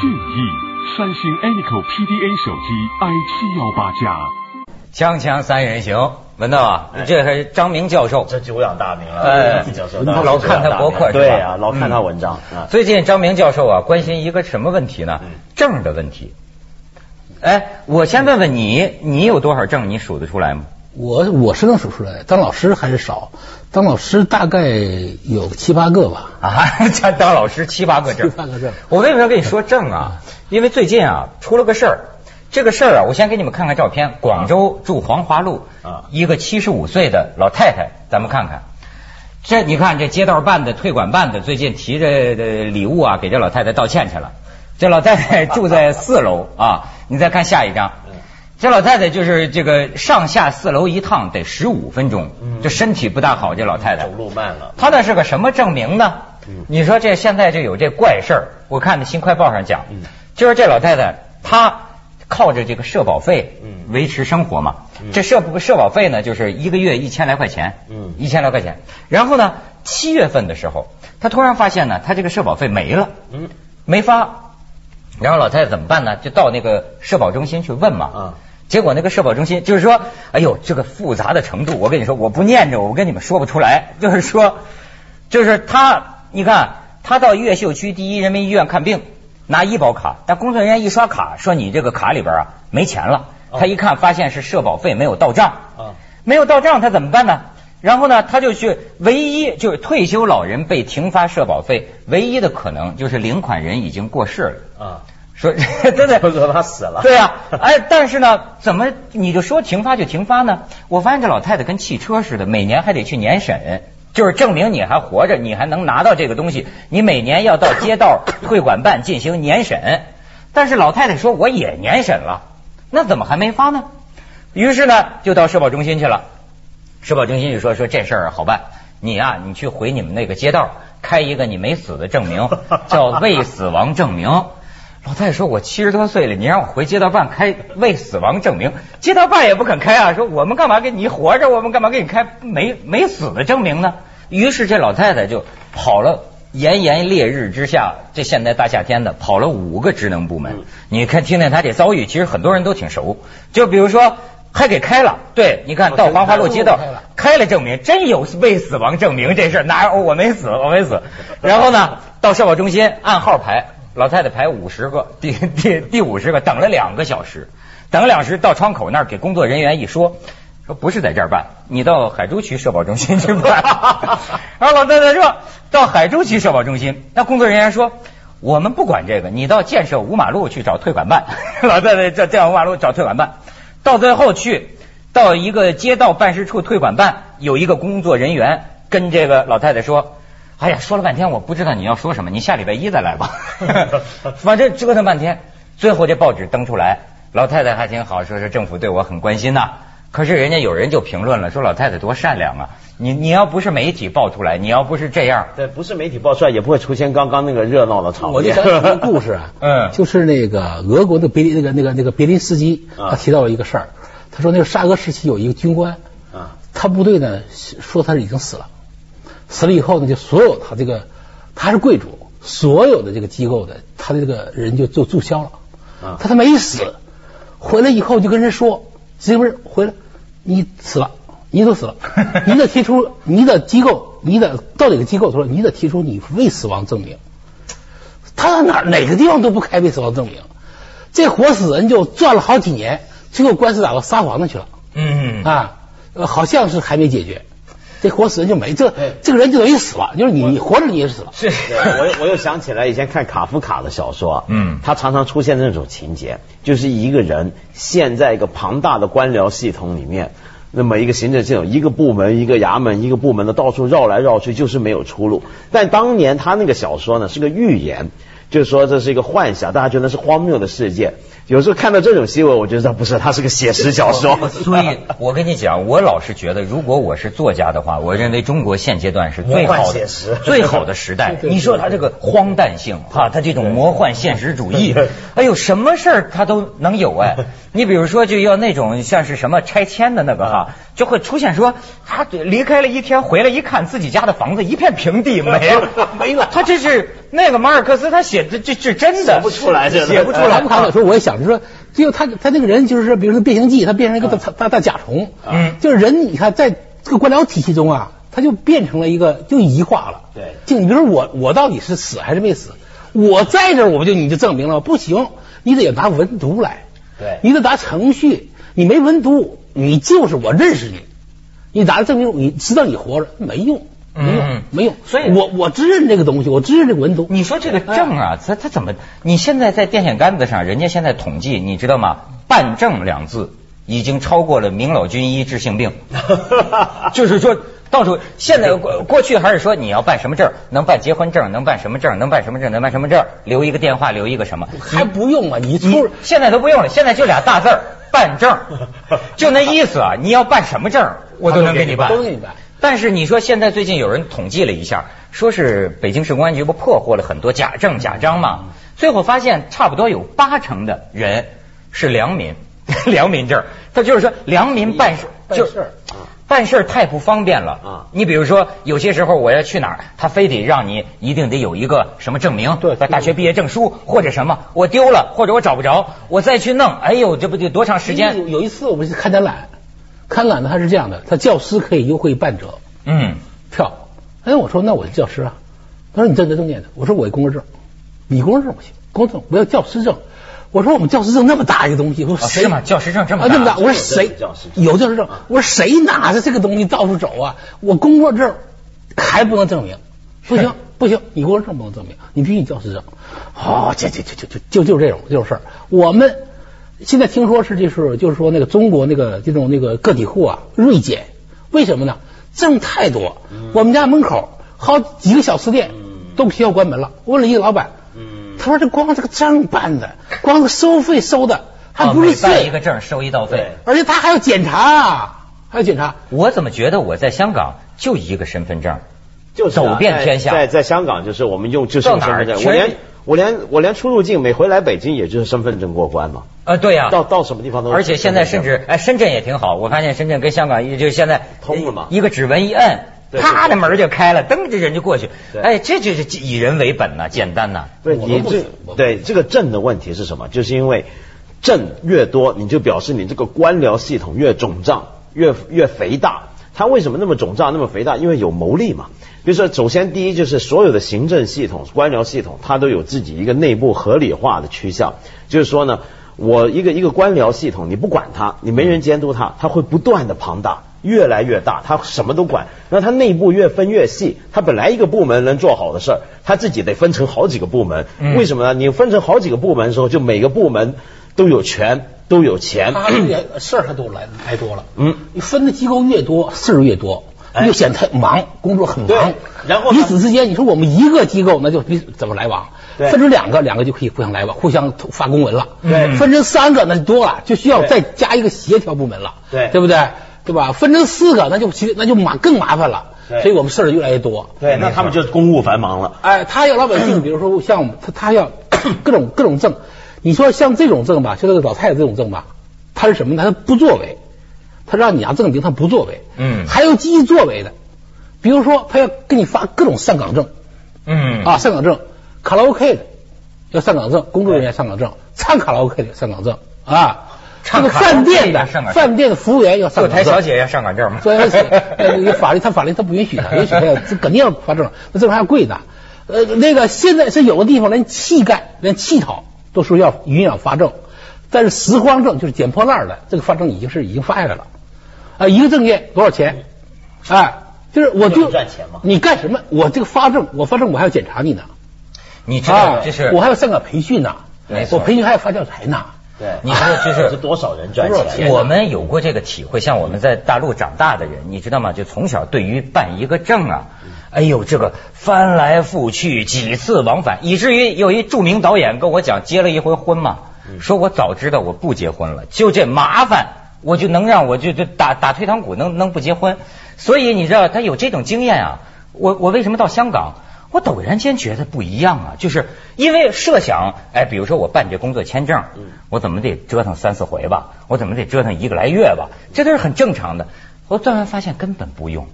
建议，三星 Anico PDA 手机 i 七幺八加。锵锵三人行，文道啊，这还是张明教授，这久仰大名了。哎教授，老看他博客对啊，老看他文章啊。最近张明教授啊，关心一个什么问题呢？证的问题。哎，我先问问你，你有多少证？你数得出来吗？我我是能数出来，当老师还是少，当老师大概有七八个吧。啊，这 当老师七八个证，七八个证。我为什么要跟你说证啊？因为最近啊出了个事儿，这个事儿啊，我先给你们看看照片。广州住黄华路啊一个七十五岁的老太太，咱们看看。这你看，这街道办的、退管办的，最近提着的礼物啊，给这老太太道歉去了。这老太太住在四楼啊，你再看下一张。这老太太就是这个上下四楼一趟得十五分钟，这身体不大好，这老太太走路慢了。她那是个什么证明呢？嗯你说这现在就有这怪事儿，我看那《新快报》上讲嗯，就是这老太太她靠着这个社保费嗯维持生活嘛嗯。这社社保费呢，就是一个月一千来块钱，嗯一千来块钱。然后呢，七月份的时候，她突然发现呢，她这个社保费没了，嗯没发。然后老太太怎么办呢？就到那个社保中心去问嘛。啊结果那个社保中心就是说，哎呦，这个复杂的程度，我跟你说，我不念着，我跟你们说不出来。就是说，就是他，你看，他到越秀区第一人民医院看病，拿医保卡，但工作人员一刷卡，说你这个卡里边啊没钱了。哦他一看，发现是社保费没有到账，啊没有到账，他怎么办呢？然后呢，他就去唯一就是退休老人被停发社保费，唯一的可能就是领款人已经过世了。啊，说真的，或者说他死了。对呀、哎，但是呢，怎么你就说停发就停发呢？我发现这老太太跟汽车似的，每年还得去年审，就是证明你还活着，你还能拿到这个东西，你每年要到街道 会管办进行年审。但是老太太说我也年审了，那怎么还没发呢？于是呢，就到社保中心去了。社保中心就说说这事儿好办，你呀、你去回你们那个街道开一个你没死的证明，叫未死亡证明。老太太说：“我七十多岁了，你让我回街道办开未死亡证明，街道办也不肯开啊。说我们干嘛给你活着，我们干嘛给你开没没死的证明呢？”于是这老太太就跑了，炎炎烈日之下，这现在大夏天的，跑了五个职能部门。嗯你看，听听她这遭遇，其实很多人都挺熟。就比如说，还给开了，对，你看到黄花路街道开了证明，真有未死亡证明这事儿，哪有我没死，我没死。然后呢，到社保中心按号排，老太太排五十个，第第第五十个等了两个小时，等了两时到窗口那儿给工作人员一说，说不是在这儿办，你到海珠区社保中心去办。然后老太太说到海珠区社保中心，那工作人员说。我们不管这个，你到建设五马路去找退款办。老太太这建设五马路找退款办，到最后去到一个街道办事处退款办，有一个工作人员跟这个老太太说：“哎呀，说了半天我不知道你要说什么，你下礼拜一再来吧。”反正折腾半天，最后这报纸登出来，老太太还挺好，说是政府对我很关心呐、可是人家有人就评论了，说老太太多善良啊！你你要不是媒体爆出来，你要不是这样，对，不是媒体爆出来，也不会出现刚刚那个热闹的场面。我就想起一个故事啊，嗯 就是那个俄国的别林那个那个那个别林斯基，啊他提到了一个事儿，他说那个沙俄时期有一个军官，啊他部队呢说他已经死了，死了以后呢，就所有他这个他是贵族，所有的这个机构的他的这个人就就注销了，啊他他没死，回来以后就跟人说，这不是回来你死了。你都死了，你得提出你的机构，你得到哪个机构他说，你得提出你未死亡证明。他到哪哪个地方都不开未死亡证明，这活死人就转了好几年，最后官司打到沙皇那去了嗯啊，呃好像是还没解决，这活死人就没这对这个人就等于死了，就是你你活着你也死了。是，我又我又想起来以前看卡夫卡的小说啊，嗯他常常出现那种情节，就是一个人陷在一个庞大的官僚系统里面，那么一个行政系统，一个部门一个衙门一个部门的到处绕来绕去，就是没有出路。但当年他那个小说呢是个寓言，就是说这是一个幻想，大家觉得是荒谬的世界。有时候看到这种新闻，我觉得不是，它是个写实小说。所以，我跟你讲，我老是觉得，如果我是作家的话，我认为中国现阶段是最好的、最好的时代。你说他这个荒诞性，哈，他这种魔幻现实主义，哎呦，什么事儿他都能有哎。你比如说，就要那种像是什么拆迁的那个哈，就会出现说他离开了一天，回来一看自己家的房子一片平地没了。没了。他这是那个马尔克斯他写的这是真的写不出来这个写不出来。咱们。看的时候，我也想着说，就他他那个人就是说，比如说变形记，他变成一个大大大甲虫，嗯。就是人，你看在这个官僚体系中啊，他就变成了一个就异化了。对。就你比如说我我到底是死还是没死？我在这儿我不就你就证明了不行，你得拿文读来，对你得拿程序，你没文牍，你就是我认识你，你拿着证明你知道你活着没用。没用，嗯没用。所以我我只认这个东西，我只认这个文牍。你说这个证啊，他他怎么？你现在在电线杆子上，人家现在统计，你知道吗？办证两字已经超过了明老军医治性病，就是说到处现在过过去还是说你要办什么证，能办结婚证，能办什么证，能办什么证，能办什么证，留一个电话，留一个什么，还不用啊，你你出现在都不用了，现在就俩大字儿办证，就那意思啊，你要办什么证，我都能给你办，都给你办。但是你说现在最近有人统计了一下，说是北京市公安局不破获了很多假证假章吗？最后发现差不多有八成的人是良民，良民证，他就是说良民办事就办事。儿办事太不方便了啊你比如说，有些时候我要去哪儿，他非得让你一定得有一个什么证明，对大学毕业证书或者什么，我丢了或者我找不着，我再去弄，哎呦，这不得多长时间？有有一次我们去看展览，看展览呢他是这样的，他教师可以优惠半折嗯，票。哎，我说那我是教师啊，他说你证件证件的，我说我有工作证，你工作证不行，工作证我要教师证。我说我们教师证那么大一个东西，我说谁啊是吗教师证这么大啊这么大？我说谁有教师证？我说谁拿着这个东西到处走啊？我工作证还不能证明，不行不行，你工作证不能证明，你必须教师证。哦，这这这这就就就这种这种事儿。我们现在听说是就是就是说那个中国那个这种那个个体户啊锐减，为什么呢？证太多，我们家门口好几个小吃店都需要关门了。我问了一个老板，嗯他说这光这个证办的，光这个收费收的还哦不是每办一个证收一道费。而且他还要检查啊，还要检查。我怎么觉得我在香港就一个身份证？就是啊走遍天下在在在香港，就是我们用就是用到哪儿身份证，我连我连我连出入境每回来北京也就是身份证过关嘛，呃，对呀、到到什么地方都是而且现在甚至哎，深圳也挺好，我发现深圳跟香港就现在通了嘛一个指纹一摁，对啪，的门就开了，噔，这人就过去。对哎，这就是以人为本呐，简单呐。不是你这对这个证的问题是什么？就是因为证越多，你就表示你这个官僚系统越肿胀、越越肥大。它为什么那么肿胀、那么肥大？因为有牟利嘛。比如说，首先第一就是所有的行政系统、官僚系统，它都有自己一个内部合理化的趋向。就是说呢，我一个一个官僚系统，你不管它，你没人监督它，它会不断的庞大。越来越大，他什么都管，那他内部越分越细。他本来一个部门能做好的事儿，他自己得分成好几个部门。嗯为什么呢？你分成好几个部门的时候，就每个部门都有权，都有钱。他这个事儿他都来来多了，嗯，你分的机构越多，事儿越多，哎又显得他忙，工作很忙。然后彼此之间，你说我们一个机构那就彼此怎么来往？分成两个，两个就可以互相来往，互相发公文了。对分成三个那就多了，就需要再加一个协调部门了。对对不对？对吧？分成四个那就其那就麻更麻烦了。对。所以我们事儿越来越多。对，那他们就公务繁忙了。哎，他要老百姓，比如说像我们他他要 各种各种证，你说像这种证吧，像这个老太太这种证吧，他是什么呢？他不作为，他让你拿证明他不作为，嗯。还有积极作为的，比如说他要给你发各种上岗证。嗯。啊，上岗证，卡拉 OK 的要上岗证，工作人员上岗证，唱卡拉 OK 的上岗证。啊，这个饭店的饭店的服务员要上岗证，台小姐要上岗证吗？所 以呃，有法律他法律他不允许的，允许他要这肯定要发证，那证还要贵的。呃，那个现在是有的地方连气概、连乞讨都说要允许发证，但是拾荒证就是捡破烂的，这个发证已经是已经发下来了。啊，一个证件多少钱？哎，就是我就就赚钱嘛你干什么？我这个发证，我发证我还要检查你呢。你知道啊，这是我还要上岗培训呢，没错我培训还要发教材呢。对，你说这是是多少人赚钱我们有过这个体会，像我们在大陆长大的人，你知道吗？就从小对于办一个证啊，哎呦，这个翻来覆去几次往返，以至于有一著名导演跟我讲，结了一回婚嘛，说我早知道我不结婚了，就这麻烦，我就能让我就就打打退堂鼓，能能不结婚。所以你知道他有这种经验啊，我我为什么到香港？我陡然间觉得不一样啊，就是因为设想，哎，比如说我办这工作签证，我怎么得折腾三四回吧，我怎么得折腾一个来月吧，这都是很正常的。我突然发现根本不用。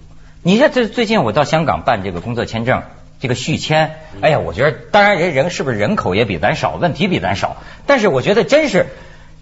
你像这最近我到香港办这个工作签证，这个续签，哎呀，我觉得当然人人是不是人口也比咱少，问题比咱少，但是我觉得真是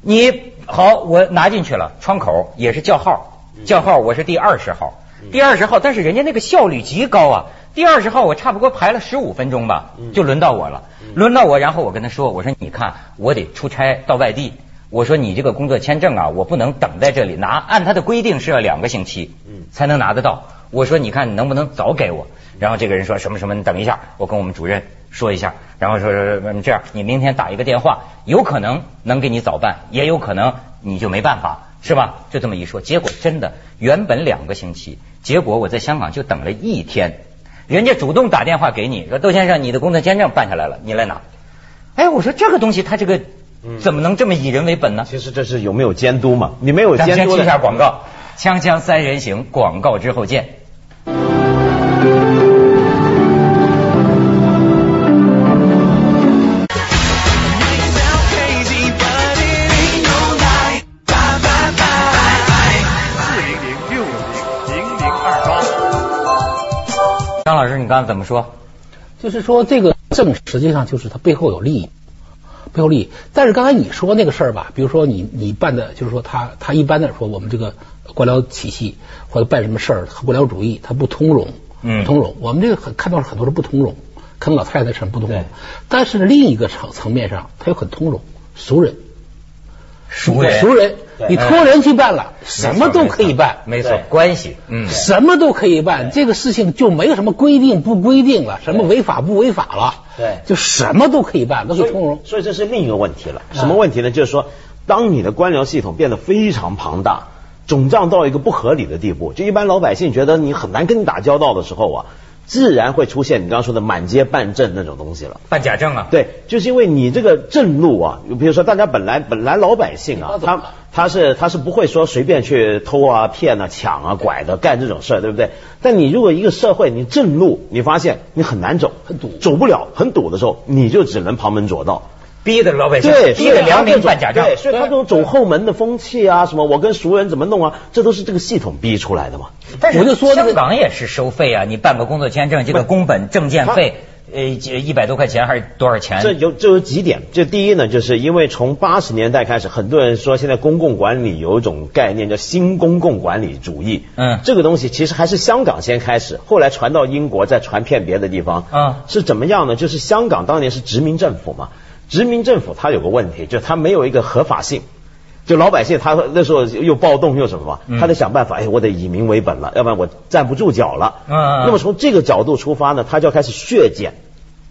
你好，我拿进去了，窗口也是叫号，叫号我是第二十号，第二十号，但是人家那个效率极高啊。第二十号我差不多排了十五分钟吧，就轮到我了，轮到我，然后我跟他说，我说你看我得出差到外地，我说你这个工作签证啊，我不能等在这里拿，按他的规定是要两个星期才能拿得到，我说你看你能不能早给我？然后这个人说什么什么，你等一下，我跟我们主任说一下，然后说这样，你明天打一个电话，有可能能给你早办，也有可能你就没办法，是吧？就这么一说，结果真的原本两个星期，结果我在香港就等了一天。人家主动打电话给你，说窦先生，你的工作签证办下来了，你来拿。哎，我说这个东西，他这个怎么能这么以人为本呢？其实这是有没有监督嘛？你没有监督。先听一下广告，锵锵三人行，广告之后见。张老师，你刚才怎么说？就是说这个证实际上就是它背后有利益，背后利益。但是刚才你说那个事儿吧，比如说你你办的，就是说他他一般的说我们这个官僚体系或者办什么事儿，官僚主义他不通融，嗯，通融。我们这个很看到很多是不通融，可能老太太是不通融。但是另一个层层面上，他又很通融，熟人，熟人，熟人。你托人去办了，什么都可以办，没错，关系，嗯，什么都可以办，这个事情就没有什么规定不规定了，什么违法不违法了，对，就什么都可以办，都可以通融。所以这是另一个问题了，什么问题呢？就是说，当你的官僚系统变得非常庞大，肿胀到一个不合理的地步，就一般老百姓觉得你很难跟你打交道的时候啊。自然会出现你刚刚说的满街办证那种东西了，办假证啊？对，就是因为你这个证路啊，比如说大家本来本来老百姓啊，他他是他是不会说随便去偷啊、骗啊、抢啊、拐的干这种事儿，对不对？但你如果一个社会你正路，你发现你很难走，很堵，走不了，很堵的时候，你就只能旁门左道。逼的老百姓，对，逼的良民办假账，所以他这种走后门的风气啊，什么我跟熟人怎么弄啊，这都是这个系统逼出来的嘛。但是我就说，香港也是收费啊，你办个工作签证，这个工本证件费，呃，一百多块钱还是多少钱？这有这有几点，这第一呢，就是因为从八十年代开始，很多人说现在公共管理有一种概念叫新公共管理主义，嗯，这个东西其实还是香港先开始，后来传到英国，再传遍别的地方，嗯，是怎么样呢？就是香港当年是殖民政府嘛。殖民政府它有个问题，就它没有一个合法性，就老百姓他那时候又暴动又什么嘛，他得想办法，哎，我得以民为本了，要不然我站不住脚了。嗯。那么从这个角度出发呢，他就要开始削减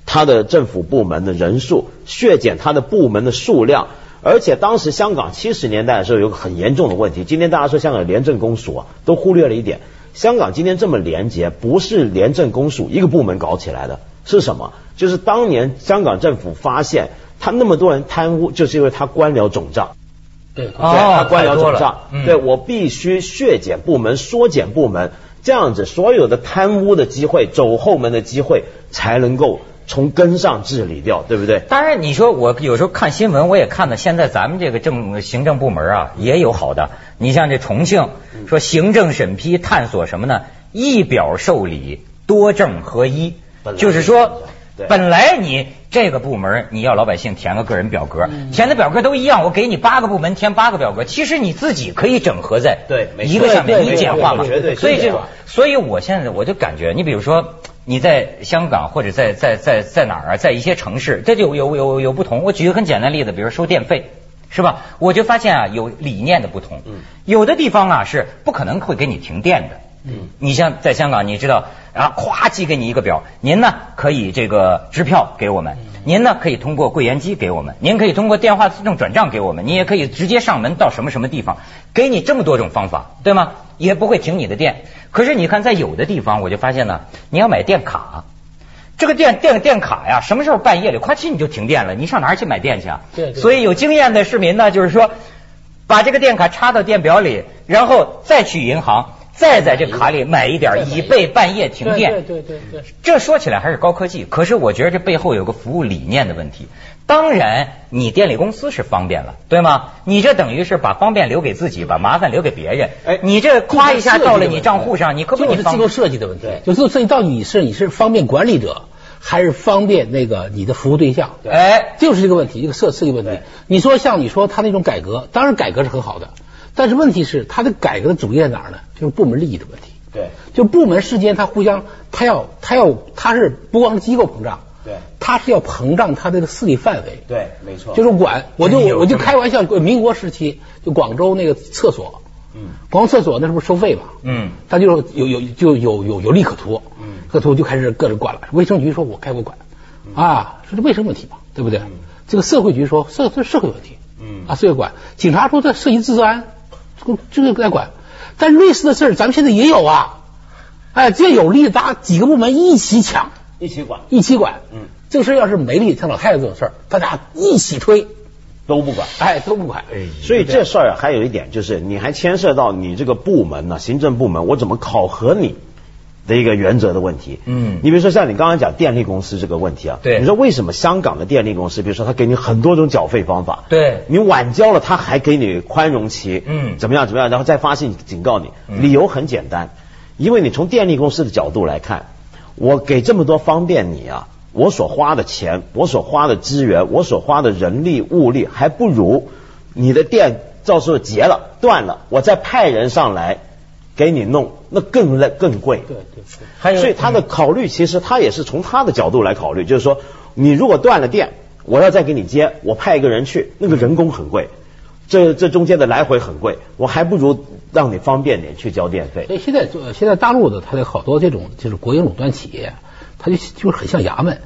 他的政府部门的人数，削减他的部门的数量，而且当时香港七十年代的时候有个很严重的问题，今天大家说香港廉政公署啊，都忽略了一点，香港今天这么廉洁，不是廉政公署一个部门搞起来的，是什么？就是当年香港政府发现。他那么多人贪污，就是因为他官僚肿胀。对，他官僚总账。对我必须削减部门、缩减部门，这样子所有的贪污的机会、走后门的机会才能够从根上治理掉，对不对？当然，你说我有时候看新闻，我也看到现在咱们这个政行政部门啊也有好的。你像这重庆说行政审批探索什么呢？一表受理，多证合一，就是说。本来你这个部门你要老百姓填个个人表格，填的表格都一样，我给你八个部门填八个表格，其实你自己可以整合在对一个上面，你简化嘛。所以这，所以我现在我就感觉，你比如说你在香港或者在在在在哪儿啊，在一些城市，这就有有有不同。我举个很简单例子，比如收电费，是吧？我就发现啊，有理念的不同。有的地方啊是不可能会给你停电的。嗯，你像在香港，你知道，然后咵寄给你一个表，您呢可以这个支票给我们，您呢可以通过柜员机给我们，您可以通过电话自动转账给我们，你也可以直接上门到什么什么地方，给你这么多种方法，对吗？也不会停你的电。可是你看，在有的地方，我就发现呢，你要买电卡，这个电电电卡呀，什么时候半夜里咵叽你就停电了，你上哪儿去买电去啊？对。所以有经验的市民呢，就是说，把这个电卡插到电表里，然后再去银行。再在这卡里买一点，以备半夜停电。对对对对对。这说起来还是高科技，可是我觉得这背后有个服务理念的问题。当然，你电力公司是方便了，对吗？你这等于是把方便留给自己，把麻烦留给别人。哎你这夸一下到了你账户上，你可不你是机构设计的问题，就是设计到你是你是方便管理者，还是方便那个你的服务对象？哎，就是这个问题，一个设设计问题。你说像你说他那种改革，当然改革是很好的，但是问题是他的改革的主业在哪儿呢？就是部门利益的问题。对就部门之间，他互相，他要他要他是不光是机构膨胀，对他是要膨胀他这个势力范围。对，没错。就是管，我就我就开玩笑，民国时期就广州那个厕所，嗯，广州厕所那是不是收费嘛？嗯，他就有有就有有有利可图，嗯，可图就开始各种管了。卫生局说我该我管，啊，说这卫生问题嘛，对不对？这个社会局说社这社会问题，嗯啊，社会管。警察说这涉及治安，这个这个该管。但类似的事儿咱们现在也有啊，哎，这有利大家几个部门一起抢，一起管一起管。嗯，这个事儿要是没利，像老太太这种事儿，大家一起推，都不管。哎，都不管。所以这事儿啊还有一点就是，你还牵涉到你这个部门呢、行政部门，我怎么考核你的一个原则的问题。嗯你比如说像你刚刚讲电力公司这个问题啊，对你说为什么香港的电力公司，比如说他给你很多种缴费方法，对你晚交了，他还给你宽容期，嗯怎么样怎么样，然后再发信警告你，嗯理由很简单，因为你从电力公司的角度来看，我给这么多方便你啊。我所花的钱，我所花的资源，我所花的人力物力，还不如你的电到时候结了断了，我再派人上来给你弄，那更累更贵。对对对。还有所以他的考虑其实他也是从他的角度来考虑，就是说你如果断了电，我要再给你接，我派一个人去，那个人工很贵，这这中间的来回很贵，我还不如让你方便点去交电费。所以现在就现在大陆的，它的好多这种就是国营垄断企业，它就就是很像衙门，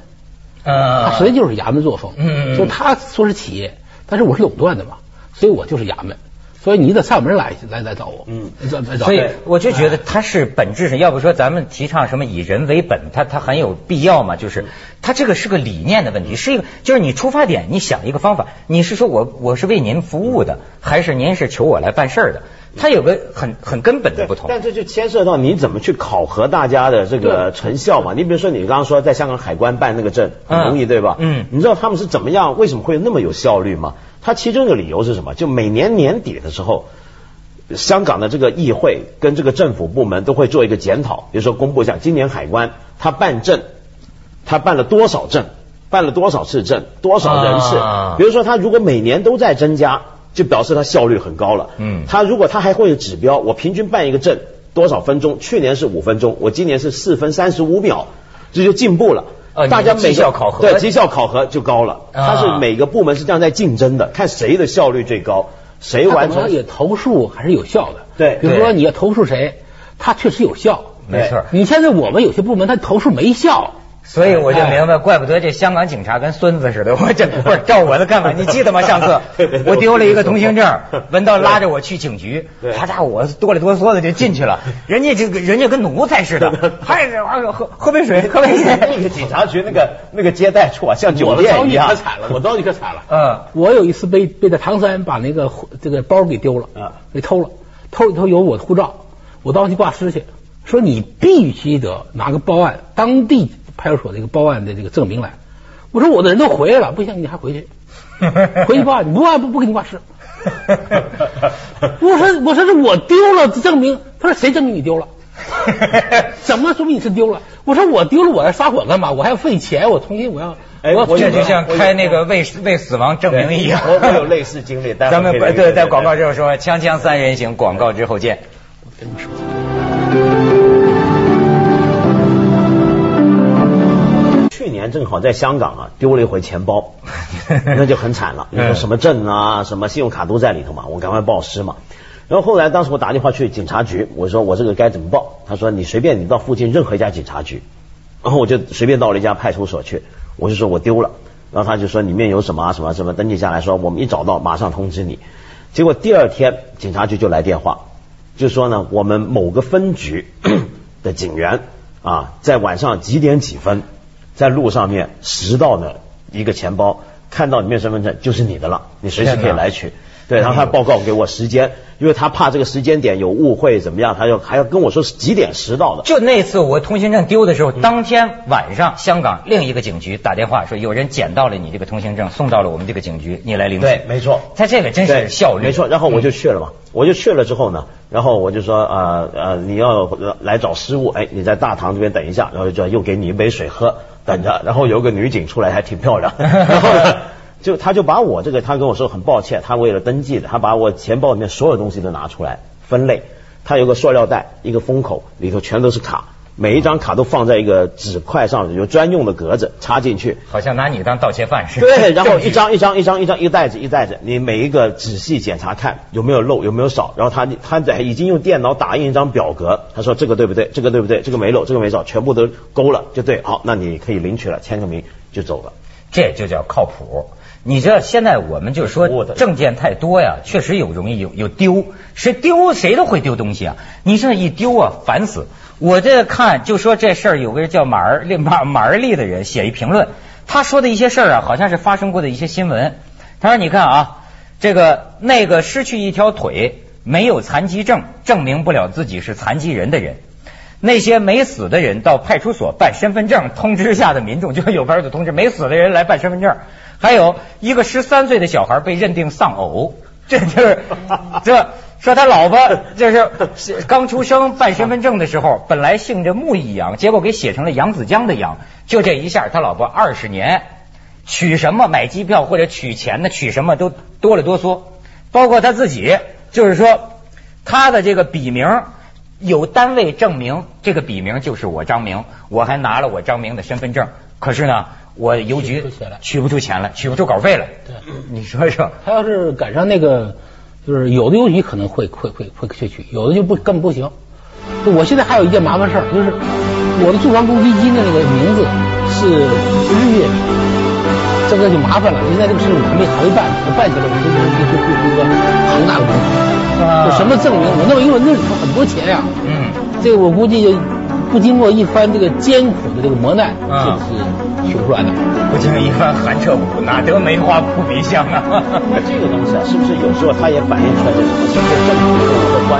呃它实际就是衙门作风。嗯嗯就他说是企业，但是我是垄断的嘛，所以我就是衙门，所以你得上门来来来找我。嗯来来找所以我就觉得它是本质上，要不说咱们提倡什么以人为本，它它很有必要嘛。就是它这个是个理念的问题，是一个就是你出发点，你想一个方法，你是说我我是为您服务的，还是您是求我来办事儿的？它有个很很根本的不同。但这就牵涉到你怎么去考核大家的这个成效嘛。你比如说你刚刚说在香港海关办那个证很容易嗯对吧？嗯你知道他们是怎么样，为什么会那么有效率吗？它其中一个理由是什么？就每年年底的时候。香港的这个议会跟这个政府部门都会做一个检讨，比如说公布一下今年海关他办证，他办了多少证，办了多少次证，多少人次。啊比如说他如果每年都在增加，就表示他效率很高了。嗯他如果他还会有指标，我平均办一个证多少分钟，去年是五分钟，我今年是四分三十五秒，这就进步了。哦你的大家每个绩效考核对绩效考核就高了，啊它是每个部门是这样在竞争的，看谁的效率最高，谁完成也投诉还是有效的。对比如说你要投诉谁，他确实有效。没错你现在我们有些部门他投诉没效。所以我就明白，怪不得这香港警察跟孙子似的。我这不是照我的看法，你记得吗？上次我丢了一个通行证，文道拉着我去警局对，他家伙我哆里哆嗦的就进去了，人家这个人家跟奴才似的，还喝喝杯水，喝杯水。那个警察局那个那个接待处啊，像酒我的遭遇店一样可。惨了，我遭遇可惨了。嗯我有一次被被在唐山把那个这个包给丢了，啊给偷了，偷里头有我的护照，我当时去挂失去，说你必须得拿个报案，当地派出所这个报案的这个证明来。我说我的人都回来了，不行，你还回去，回去报案，你不报案不不给你挂失。我说我说是我丢了证明，他说谁证明你丢了？怎么说明你是丢了？我说我丢了，我要撒谎干嘛？我还要费钱，我重新我要哎我这就像开那个为为死亡证明一样。我我有类似经历，咱们对在广告之后说，锵锵三人行，广告之后见。我跟你说。去年正好在香港啊丢了一回钱包，那就很惨了。你说什么证啊，什么信用卡都在里头嘛，我赶快报失嘛。然后后来当时我打电话去警察局，我说我这个该怎么报？他说你随便你到附近任何一家警察局，然后我就随便到了一家派出所去，我就说我丢了，然后他就说里面有什么啊什么什么登记下来说我们一找到马上通知你。结果第二天警察局就来电话，就说呢我们某个分局的警员啊在晚上几点几分。在路上面拾到的一个钱包，看到里面身份证就是你的了，你随时可以来取。对，然后他报告给我时间，因为他怕这个时间点有误会怎么样，他要还要跟我说是几点拾到的。就那次我通行证丢的时候，当天晚上香港另一个警局打电话说有人捡到了你这个通行证，送到了我们这个警局，你来领取。对，没错。他这个真是对效率，没错。然后我就去了嘛，我就去了之后呢，然后我就说呃呃你要来找失物，哎你在大堂这边等一下，然后就又给你一杯水喝，等着。然后有个女警出来还挺漂亮，然后呢就他就把我这个他跟我说很抱歉，他为了登记的，他把我钱包里面所有东西都拿出来分类，他有个塑料袋，一个封口，里头全都是卡。每一张卡都放在一个纸块上，有专用的格子插进去，好像拿你当盗窃犯似的。对，然后一张一张一张一张一袋子一袋子，你每一个仔细检查看有没有漏有没有少，然后他他在已经用电脑打印一张表格，他说这个对不对，这个对不对，这个没漏，这个没少，全部都勾了就对，好，那你可以领取了，签个名就走了。这就叫靠谱。你知道现在我们就说证件太多呀，确实有容易有有丢，谁丢谁都会丢东西啊。你这一丢啊，烦死。我这看就说这事儿，有个人叫马儿利马马儿利的人写一评论，他说的一些事儿啊，好像是发生过的一些新闻。他说你看啊，这个那个失去一条腿、没有残疾证、证明不了自己是残疾人的人。那些没死的人到派出所办身份证，通知下的民众就有班就通知没死的人来办身份证。还有一个十三岁的小孩被认定丧偶，这就是 这说他老婆就是刚出生办身份证的时候，本来姓着穆一阳，结果给写成了扬子江的扬，就这一下他老婆二十年取什么买机票或者取钱呢？取什么都哆里哆嗦，包括他自己，就是说他的这个笔名。有单位证明这个笔名就是我张明，我还拿了我张明的身份证，可是呢，我邮局取不出钱来，取不出稿费来。对，你说说，他要是赶上那个，就是有的邮局可能会会会会去取，有的就不根本不行。我现在还有一件麻烦事儿，就是我的住房公积金的那个名字是日月名，这个就麻烦了。现在这个事我还没还没办，我办起来我这这这这这个庞大的工程。就什么证明？我弄，因为那里头很多钱呀。嗯，这个我估计不经过一番这个艰苦的这个磨难，是修不出来的。不经一番寒彻骨，哪得梅花扑鼻香啊？那这个东西啊，是不是有时候它也反映出来这个什么？是不是政府和官